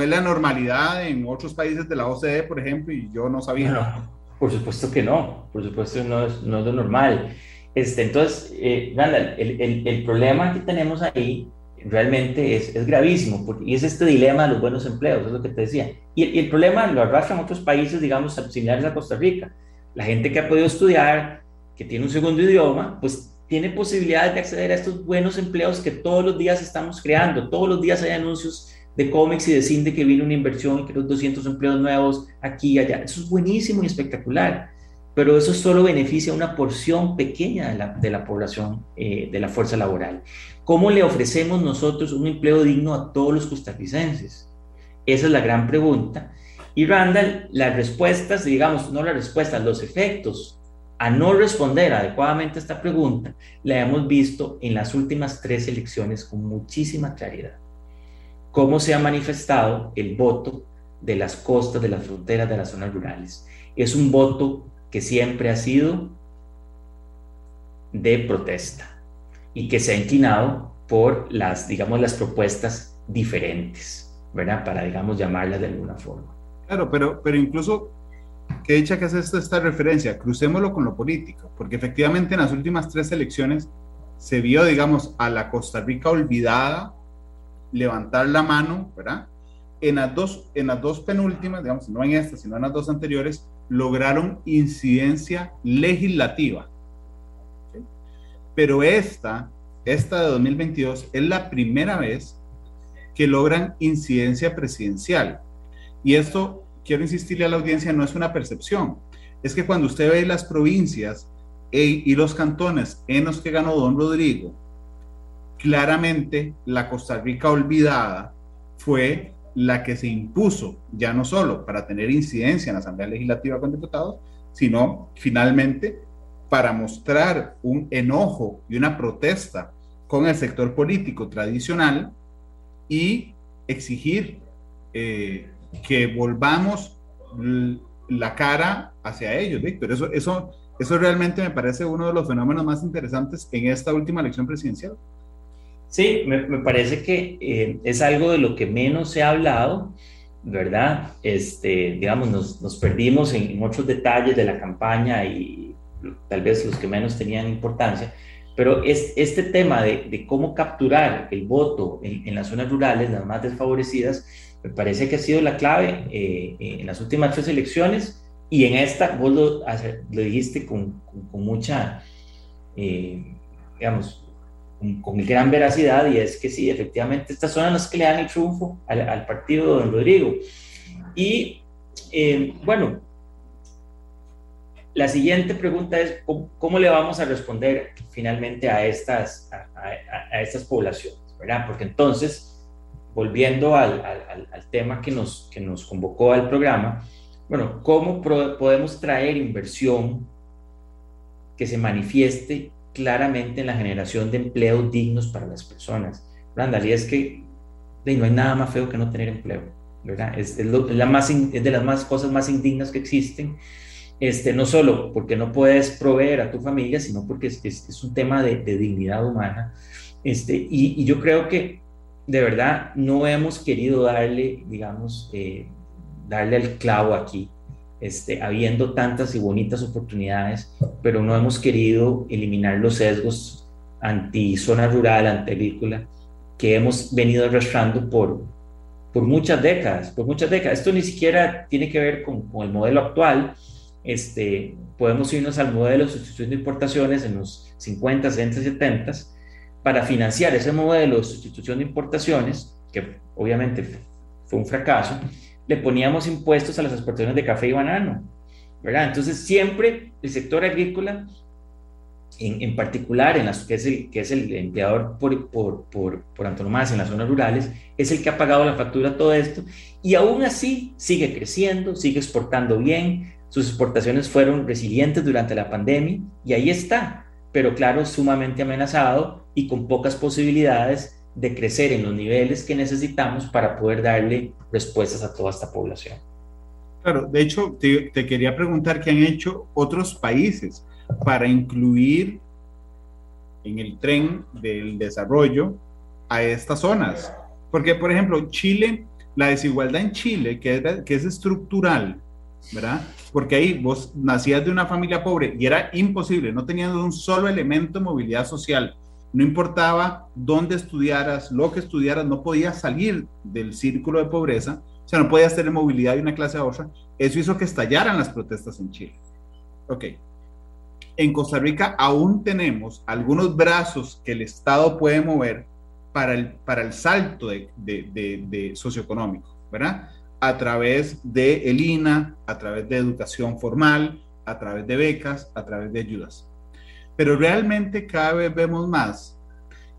es la normalidad en otros países de la OCDE, por ejemplo, y yo no sabía. por supuesto que no, por supuesto no es, no es lo normal. Este, entonces, eh, el, el, el, problema que tenemos ahí realmente es, es gravísimo, porque, y es este dilema de los buenos empleos, es lo que te decía. Y, y el problema lo arrastran otros países, digamos, similares a Costa Rica. La gente que ha podido estudiar, que tiene un segundo idioma, pues tiene posibilidades de acceder a estos buenos empleos que todos los días estamos creando. Todos los días hay anuncios de cómics y de cine que viene una inversión y que los 200 empleos nuevos aquí y allá. Eso es buenísimo y espectacular, pero eso solo beneficia a una porción pequeña de la, de la población eh, de la fuerza laboral. ¿Cómo le ofrecemos nosotros un empleo digno a todos los costarricenses? Esa es la gran pregunta. Y Randall, las respuestas, digamos, no las respuestas, los efectos a no responder adecuadamente esta pregunta, la hemos visto en las últimas tres elecciones con muchísima claridad. Cómo se ha manifestado el voto de las costas, de las fronteras, de las zonas rurales. Es un voto que siempre ha sido de protesta y que se ha inclinado por las, digamos, las propuestas diferentes, ¿verdad? Para, digamos, llamarlas de alguna forma. Claro, pero, pero incluso que dicha que hace esta, esta referencia, crucémoslo con lo político, porque efectivamente en las últimas tres elecciones se vio, digamos, a la Costa Rica olvidada levantar la mano, ¿verdad? En las dos, en las dos penúltimas, digamos, no en esta, sino en las dos anteriores, lograron incidencia legislativa. Pero esta, esta de 2022, es la primera vez que logran incidencia presidencial. Y esto quiero insistirle a la audiencia, no es una percepción. Es que cuando usted ve las provincias e, y los cantones en los que ganó don Rodrigo, claramente la Costa Rica olvidada fue la que se impuso, ya no solo para tener incidencia en la Asamblea Legislativa con diputados, sino finalmente para mostrar un enojo y una protesta con el sector político tradicional y exigir eh, que volvamos la cara hacia ellos, Víctor. Eso, eso, eso realmente me parece uno de los fenómenos más interesantes en esta última elección presidencial. Sí, me, me parece que eh, es algo de lo que menos se ha hablado, ¿verdad? Este, digamos, nos, nos perdimos en, en, otros detalles de la campaña y tal vez los que menos tenían importancia, pero es, este tema de, de cómo capturar el voto en, en las zonas rurales, las más desfavorecidas, me parece que ha sido la clave eh, en las últimas tres elecciones y en esta vos lo, lo dijiste con, con, mucha, eh, digamos, con, con, gran veracidad y es que sí, efectivamente estas son las que le dan el triunfo al, al partido de don Rodrigo. Y eh, bueno, la siguiente pregunta es, ¿cómo, ¿cómo, le vamos a responder finalmente a estas, a, a, a estas poblaciones? ¿verdad? Porque entonces volviendo al, al, al, tema que nos, que nos convocó al programa, bueno, ¿cómo pro, podemos traer inversión que se manifieste claramente en la generación de empleos dignos para las personas? Randall, y es que no hay nada más feo que no tener empleo, ¿verdad? Es, es, lo, es, la más, es de las más cosas más indignas que existen. Este, no solo porque no puedes proveer a tu familia, sino porque es, es un tema de, de, dignidad humana. Este, y, y yo creo que de verdad no hemos querido darle, digamos, eh, darle el clavo aquí, este, habiendo tantas y bonitas oportunidades, pero no hemos querido eliminar los sesgos anti zona rural, anti agrícola, que hemos venido arrastrando por, por muchas décadas, por muchas décadas. Esto ni siquiera tiene que ver con, con el modelo actual. Este, podemos irnos al modelo de sustitución de importaciones en los 50, 60, 70 para financiar ese modelo de sustitución de importaciones, que obviamente fue un fracaso, le poníamos impuestos a las exportaciones de café y banano, ¿verdad? Entonces siempre el sector agrícola, en, en particular, en las, que, es el, que es el empleador por, por, por, por antonomasia en las zonas rurales, es el que ha pagado la factura todo esto y aún así sigue creciendo, sigue exportando bien, sus exportaciones fueron resilientes durante la pandemia y ahí está, pero claro, sumamente amenazado y con pocas posibilidades de crecer en los niveles que necesitamos para poder darle respuestas a toda esta población. Claro, de hecho, te, quería preguntar qué han hecho otros países para incluir en el tren del desarrollo a estas zonas. Porque, por ejemplo, Chile, la desigualdad en Chile, que es, que es estructural, ¿verdad? Porque ahí vos nacías de una familia pobre y era imposible, no tenías un solo elemento de movilidad social. No importaba dónde estudiaras, lo que estudiaras, no podías salir del círculo de pobreza, o sea, no podías tener movilidad de una clase a otra. Eso hizo que estallaran las protestas en Chile. Ok. En Costa Rica aún tenemos algunos brazos que el Estado puede mover para el, para el salto de, de, de, socioeconómico, ¿verdad? A través de el INA, a través de educación formal, a través de becas, a través de ayudas. Pero realmente cada vez vemos más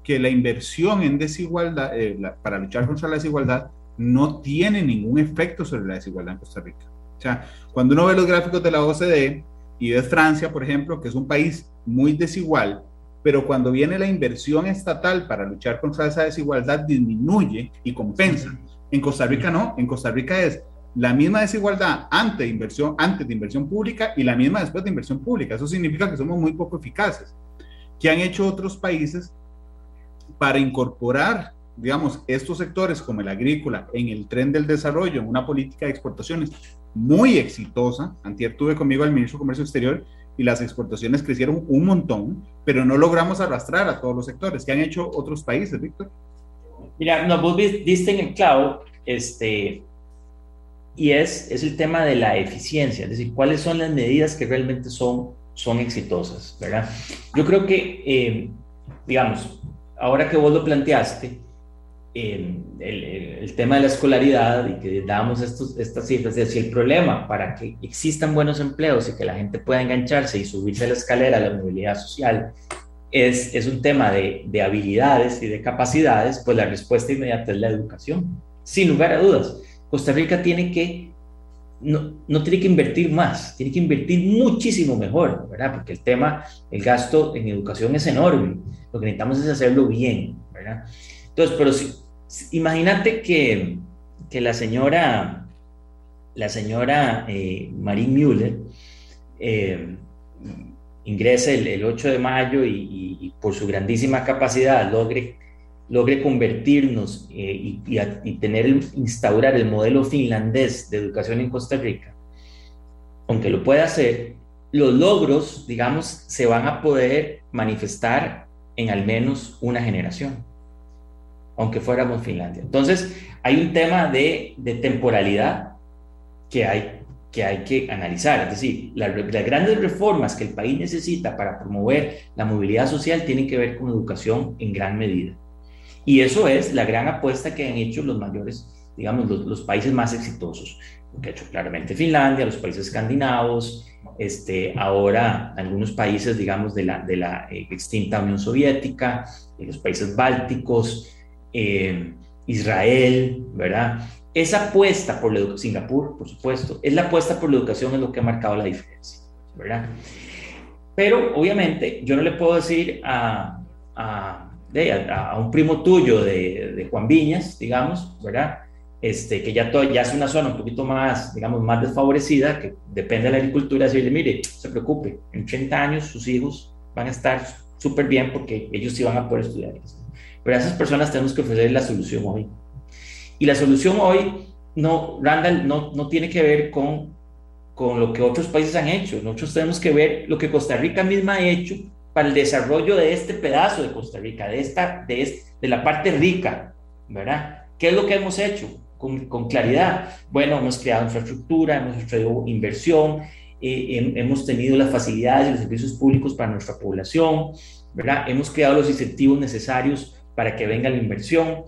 que la inversión en desigualdad, eh, para luchar contra la desigualdad, no tiene ningún efecto sobre la desigualdad en Costa Rica. O sea, cuando uno ve los gráficos de la OCDE y ve Francia, por ejemplo, que es un país muy desigual, pero cuando viene la inversión estatal para luchar contra esa desigualdad disminuye y compensa. En Costa Rica no, en Costa Rica es la misma desigualdad antes de inversión, antes de inversión pública y la misma después de inversión pública. Eso significa que somos muy poco eficaces. ¿Qué han hecho otros países para incorporar, digamos, estos sectores como el agrícola en el tren del desarrollo, en una política de exportaciones muy exitosa? Antier tuve conmigo al ministro de Comercio Exterior y las exportaciones crecieron un montón, pero no logramos arrastrar a todos los sectores. ¿Qué han hecho otros países, Víctor? Mira, no, vos diste en el clavo, este, y es, es el tema de la eficiencia, es decir, cuáles son las medidas que realmente son, son exitosas, ¿verdad? Yo creo que, eh, digamos, ahora que vos lo planteaste, el, el, tema de la escolaridad y que damos estos, estas cifras, es decir, el problema para que existan buenos empleos y que la gente pueda engancharse y subirse la escalera de la movilidad social es, es un tema de, de, habilidades y de capacidades, pues la respuesta inmediata es la educación, sin lugar a dudas. Costa Rica tiene que, no, no tiene que invertir más, tiene que invertir muchísimo mejor, ¿verdad? Porque el tema, el gasto en educación es enorme, lo que necesitamos es hacerlo bien, ¿verdad? Entonces, pero Imagínate que, que, la señora, la señora eh, Marie Müller eh, ingrese el, 8 de mayo y, por su grandísima capacidad logre, logre convertirnos eh, y, tener, instaurar el modelo finlandés de educación en Costa Rica, aunque lo pueda hacer, los logros, digamos, se van a poder manifestar en al menos una generación aunque fuéramos Finlandia. Entonces, hay un tema de, temporalidad que hay, que hay que analizar. Es decir, las grandes reformas que el país necesita para promover la movilidad social tienen que ver con educación en gran medida. Y eso es la gran apuesta que han hecho los mayores, digamos, los, países más exitosos. Lo que ha hecho claramente Finlandia, los países escandinavos, este, ahora algunos países, digamos, de la, de la eh, extinta Unión Soviética, los países bálticos, eh, Israel, ¿verdad? Esa apuesta por la educación, Singapur, por supuesto, es la apuesta por la educación es lo que ha marcado la diferencia, ¿verdad? Pero obviamente yo no le puedo decir a, a, a, un primo tuyo de, de, Juan Viñas, digamos, ¿verdad? Este, que ya, todo, ya es una zona un poquito más, digamos, más desfavorecida, que depende de la agricultura, decirle, mire, se preocupe, en 30 años sus hijos van a estar súper bien porque ellos sí van a poder estudiar. Pero a esas personas tenemos que ofrecer la solución hoy. Y la solución hoy, no, Randall, no, no tiene que ver con, con lo que otros países han hecho. Nosotros tenemos que ver lo que Costa Rica misma ha hecho para el desarrollo de este pedazo de Costa Rica, de, esta, de, de la parte rica, ¿verdad? ¿Qué es lo que hemos hecho? Con, con claridad. Bueno, hemos creado infraestructura, hemos traído inversión, eh, hemos tenido las facilidades y los servicios públicos para nuestra población, ¿verdad? Hemos creado los incentivos necesarios para que venga la inversión.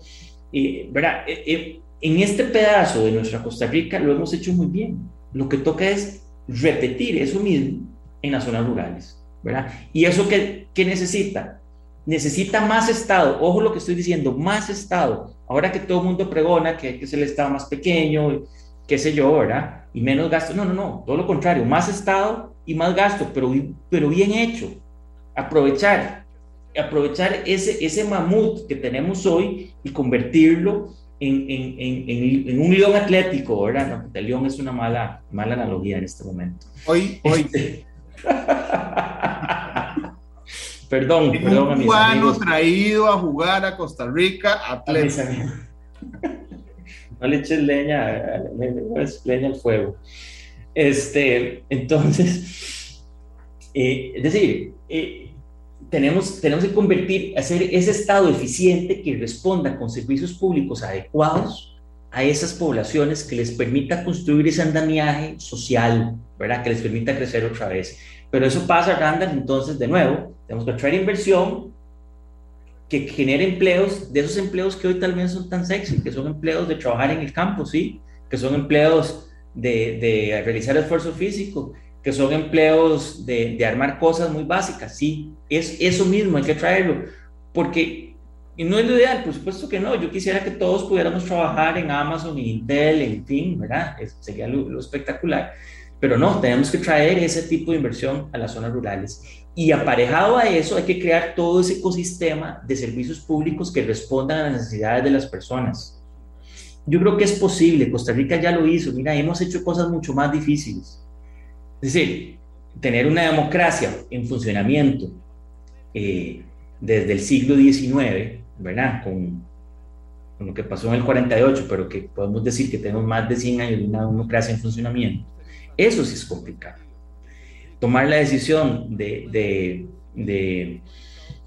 Y ¿verdad? Eh, eh, en este pedazo de nuestra Costa Rica lo hemos hecho muy bien. Lo que toca es repetir eso mismo en las zonas rurales. ¿verdad? ¿Y eso qué necesita? Necesita más Estado. Ojo lo que estoy diciendo, más Estado. Ahora que todo el mundo pregona que, que es el Estado más pequeño, qué sé yo, ¿verdad? Y menos gasto. No, no, no, todo lo contrario, más Estado y más gasto, pero, pero bien hecho. Aprovechar aprovechar ese, ese mamut que tenemos hoy y convertirlo en, en, en, en un león atlético, ¿verdad? No, el león es una mala, mala analogía en este momento. Hoy, hoy. perdón, perdón a mis amigos. traído a jugar a Costa Rica atlético. No le eches leña, leña al fuego. Este, entonces, eh, es decir, eh, tenemos, tenemos que convertir, hacer ese Estado eficiente que responda con servicios públicos adecuados a esas poblaciones que les permita construir ese andamiaje social, ¿verdad? Que les permita crecer otra vez. Pero eso pasa, Randall, entonces, de nuevo, tenemos que traer inversión que genere empleos, de esos empleos que hoy tal vez son tan sexy, que son empleos de trabajar en el campo, ¿sí? Que son empleos de, de realizar esfuerzo físico, que son empleos de, de, armar cosas muy básicas, sí, es eso mismo, hay que traerlo, porque y no es lo ideal, por supuesto que no, yo quisiera que todos pudiéramos trabajar en Amazon, en Intel, en fin, ¿verdad? Sería lo, lo espectacular, pero no, tenemos que traer ese tipo de inversión a las zonas rurales. Y aparejado a eso hay que crear todo ese ecosistema de servicios públicos que respondan a las necesidades de las personas. Yo creo que es posible, Costa Rica ya lo hizo, mira, hemos hecho cosas mucho más difíciles. Es decir, tener una democracia en funcionamiento eh, desde el siglo XIX, ¿verdad? Con, con, lo que pasó en el 48, pero que podemos decir que tenemos más de 100 años de una democracia en funcionamiento. Eso sí es complicado. Tomar la decisión de, de, de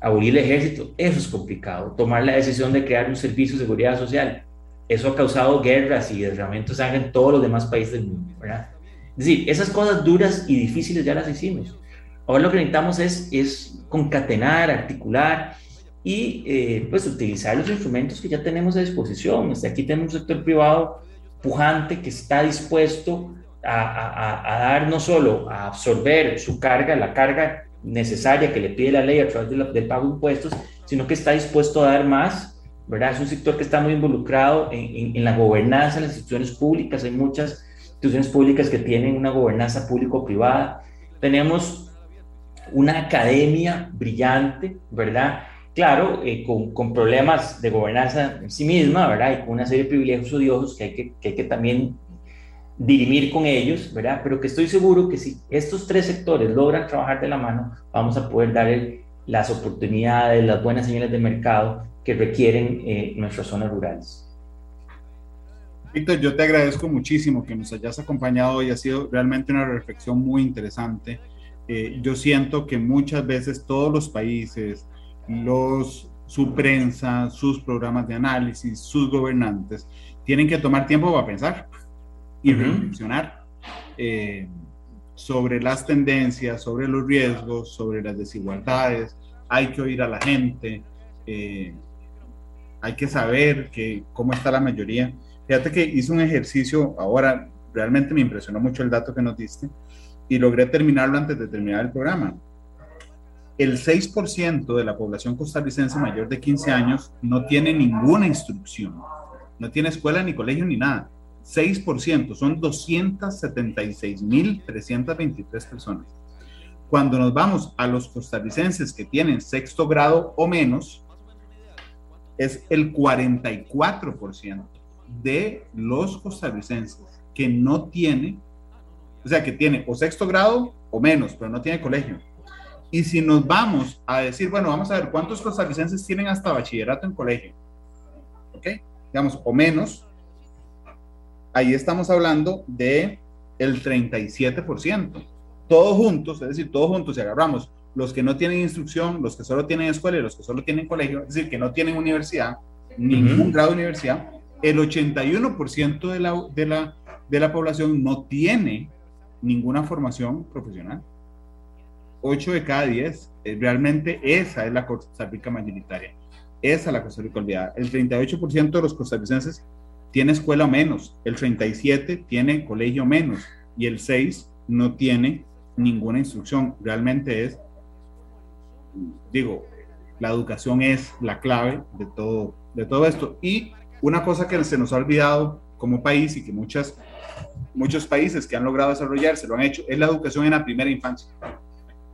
abolir el ejército, eso es complicado. Tomar la decisión de crear un servicio de seguridad social, eso ha causado guerras y derramamientos de sangre en todos los demás países del mundo, ¿verdad? Es decir, esas cosas duras y difíciles ya las hicimos. Ahora lo que necesitamos es, es concatenar, articular y eh, pues utilizar los instrumentos que ya tenemos a disposición. Este, aquí tenemos un sector privado pujante que está dispuesto a, a, a, dar no solo a absorber su carga, la carga necesaria que le pide la ley a través de del pago de impuestos, sino que está dispuesto a dar más, ¿verdad? Es un sector que está muy involucrado en, en, en la gobernanza de las instituciones públicas, hay muchas instituciones públicas que tienen una gobernanza público-privada. Tenemos una academia brillante, ¿verdad? Claro, eh, con, con, problemas de gobernanza en sí misma, ¿verdad? Y con una serie de privilegios odiosos que hay que, que hay que también dirimir con ellos, ¿verdad? Pero que estoy seguro que si estos tres sectores logran trabajar de la mano, vamos a poder dar las oportunidades, las buenas señales de mercado que requieren eh, nuestras zonas rurales. Víctor, yo te agradezco muchísimo que nos hayas acompañado hoy. Ha sido realmente una reflexión muy interesante. Eh, yo siento que muchas veces todos los países, los, su prensa, sus programas de análisis, sus gobernantes, tienen que tomar tiempo para pensar y uh -huh. reflexionar eh, sobre las tendencias, sobre los riesgos, sobre las desigualdades. Hay que oír a la gente, eh, hay que saber que, cómo está la mayoría. Fíjate que hice un ejercicio ahora, realmente me impresionó mucho el dato que nos diste y logré terminarlo antes de terminar el programa. El 6% de la población costarricense mayor de 15 años no tiene ninguna instrucción, no tiene escuela ni colegio ni nada. 6%, son 276.323 personas. Cuando nos vamos a los costarricenses que tienen sexto grado o menos, es el 44% de los costarricenses que no tiene, o sea, que tiene o sexto grado o menos, pero no tiene colegio. Y si nos vamos a decir, bueno, vamos a ver cuántos costarricenses tienen hasta bachillerato en colegio, ¿ok? Digamos, o menos, ahí estamos hablando de el 37%. Todos juntos, es decir, todos juntos, si agarramos los que no tienen instrucción, los que solo tienen escuela y los que solo tienen colegio, es decir, que no tienen universidad, ningún uh -huh. grado de universidad, el 81% de la, de, la, de la población no tiene ninguna formación profesional. 8 de cada 10. Eh, realmente esa es la Costa Rica mayoritaria. Esa es la Costa Rica olvidada. El 38% de los costarricenses tiene escuela menos, el 37% tiene colegio menos y el 6% no tiene ninguna instrucción. Realmente es, digo, la educación es la clave de todo, de todo esto. Y una cosa que se nos ha olvidado como país y que muchas, muchos países que han logrado desarrollarse lo han hecho, es la educación en la primera infancia.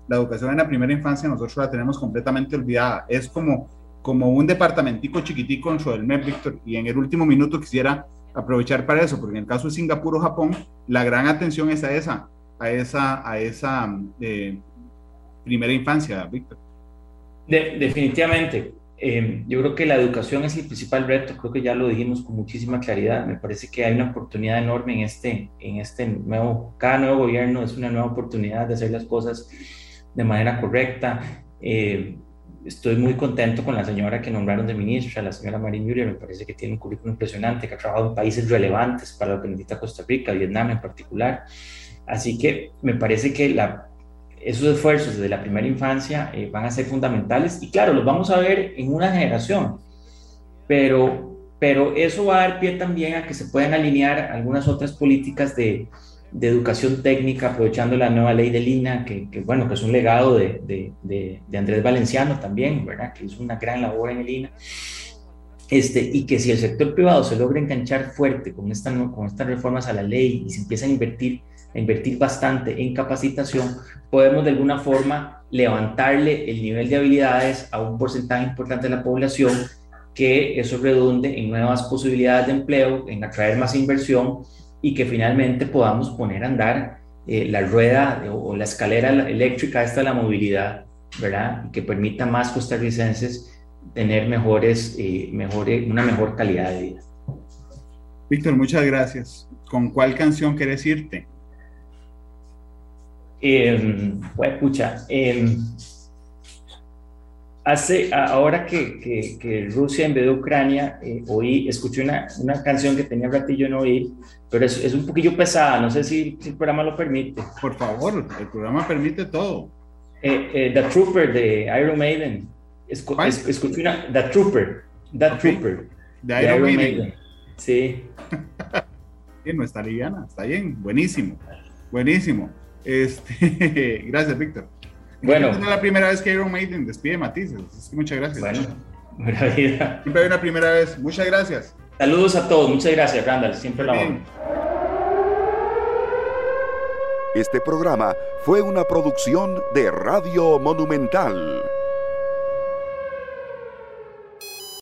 La educación en la primera infancia nosotros la tenemos completamente olvidada. Es como, como un departamentico chiquitico dentro del MEP, Víctor, y en el último minuto quisiera aprovechar para eso, porque en el caso de Singapur o Japón, la gran atención es a esa, a esa, a esa eh, primera infancia, Víctor. De, definitivamente. Eh, yo creo que la educación es el principal reto, creo que ya lo dijimos con muchísima claridad. Me parece que hay una oportunidad enorme en este, en este nuevo, cada nuevo gobierno es una nueva oportunidad de hacer las cosas de manera correcta. Eh, estoy muy contento con la señora que nombraron de ministra, la señora Marín Yuria, me parece que tiene un currículum impresionante, que ha trabajado en países relevantes para lo que necesita Costa Rica, Vietnam en particular. Así que me parece que la, esos esfuerzos desde la primera infancia eh, van a ser fundamentales y claro, los vamos a ver en una generación, pero, pero eso va a dar pie también a que se puedan alinear algunas otras políticas de, de educación técnica, aprovechando la nueva ley de Lina, que, que bueno, que es un legado de, de, de, Andrés Valenciano también, ¿verdad? Que hizo una gran labor en el INA. Este, y que si el sector privado se logra enganchar fuerte con, esta, con estas reformas a la ley y se empieza a invertir a invertir bastante en capacitación, podemos de alguna forma levantarle el nivel de habilidades a un porcentaje importante de la población, que eso redunde en nuevas posibilidades de empleo, en atraer más inversión y que finalmente podamos poner a andar eh, la rueda o, la escalera eléctrica esta de la movilidad, ¿verdad? Que permita más costarricenses tener mejores, eh, mejores, una mejor calidad de vida. Víctor, muchas gracias. ¿Con cuál canción quieres irte? Pues escucha, em, hace, ahora que, que, Rusia invadió Ucrania, eh, oí, escuché una, una, canción que tenía ratillo no oír, pero es, es un poquillo pesada, no sé si, el programa lo permite. Por favor, el programa permite todo. Eh, eh, The Trooper de Iron Maiden. escuché una, The Trooper, The Trooper. De Iron, Maiden. Sí. bien, no está liviana, está bien, buenísimo, buenísimo. Este, gracias, Víctor. Bueno. es la primera vez que Iron Maiden despide matices. muchas gracias. Bueno, buena vida. Siempre hay una primera vez. Muchas gracias. Saludos a todos. Muchas gracias, Randall. Siempre la amo. Este programa fue una producción de Radio Monumental.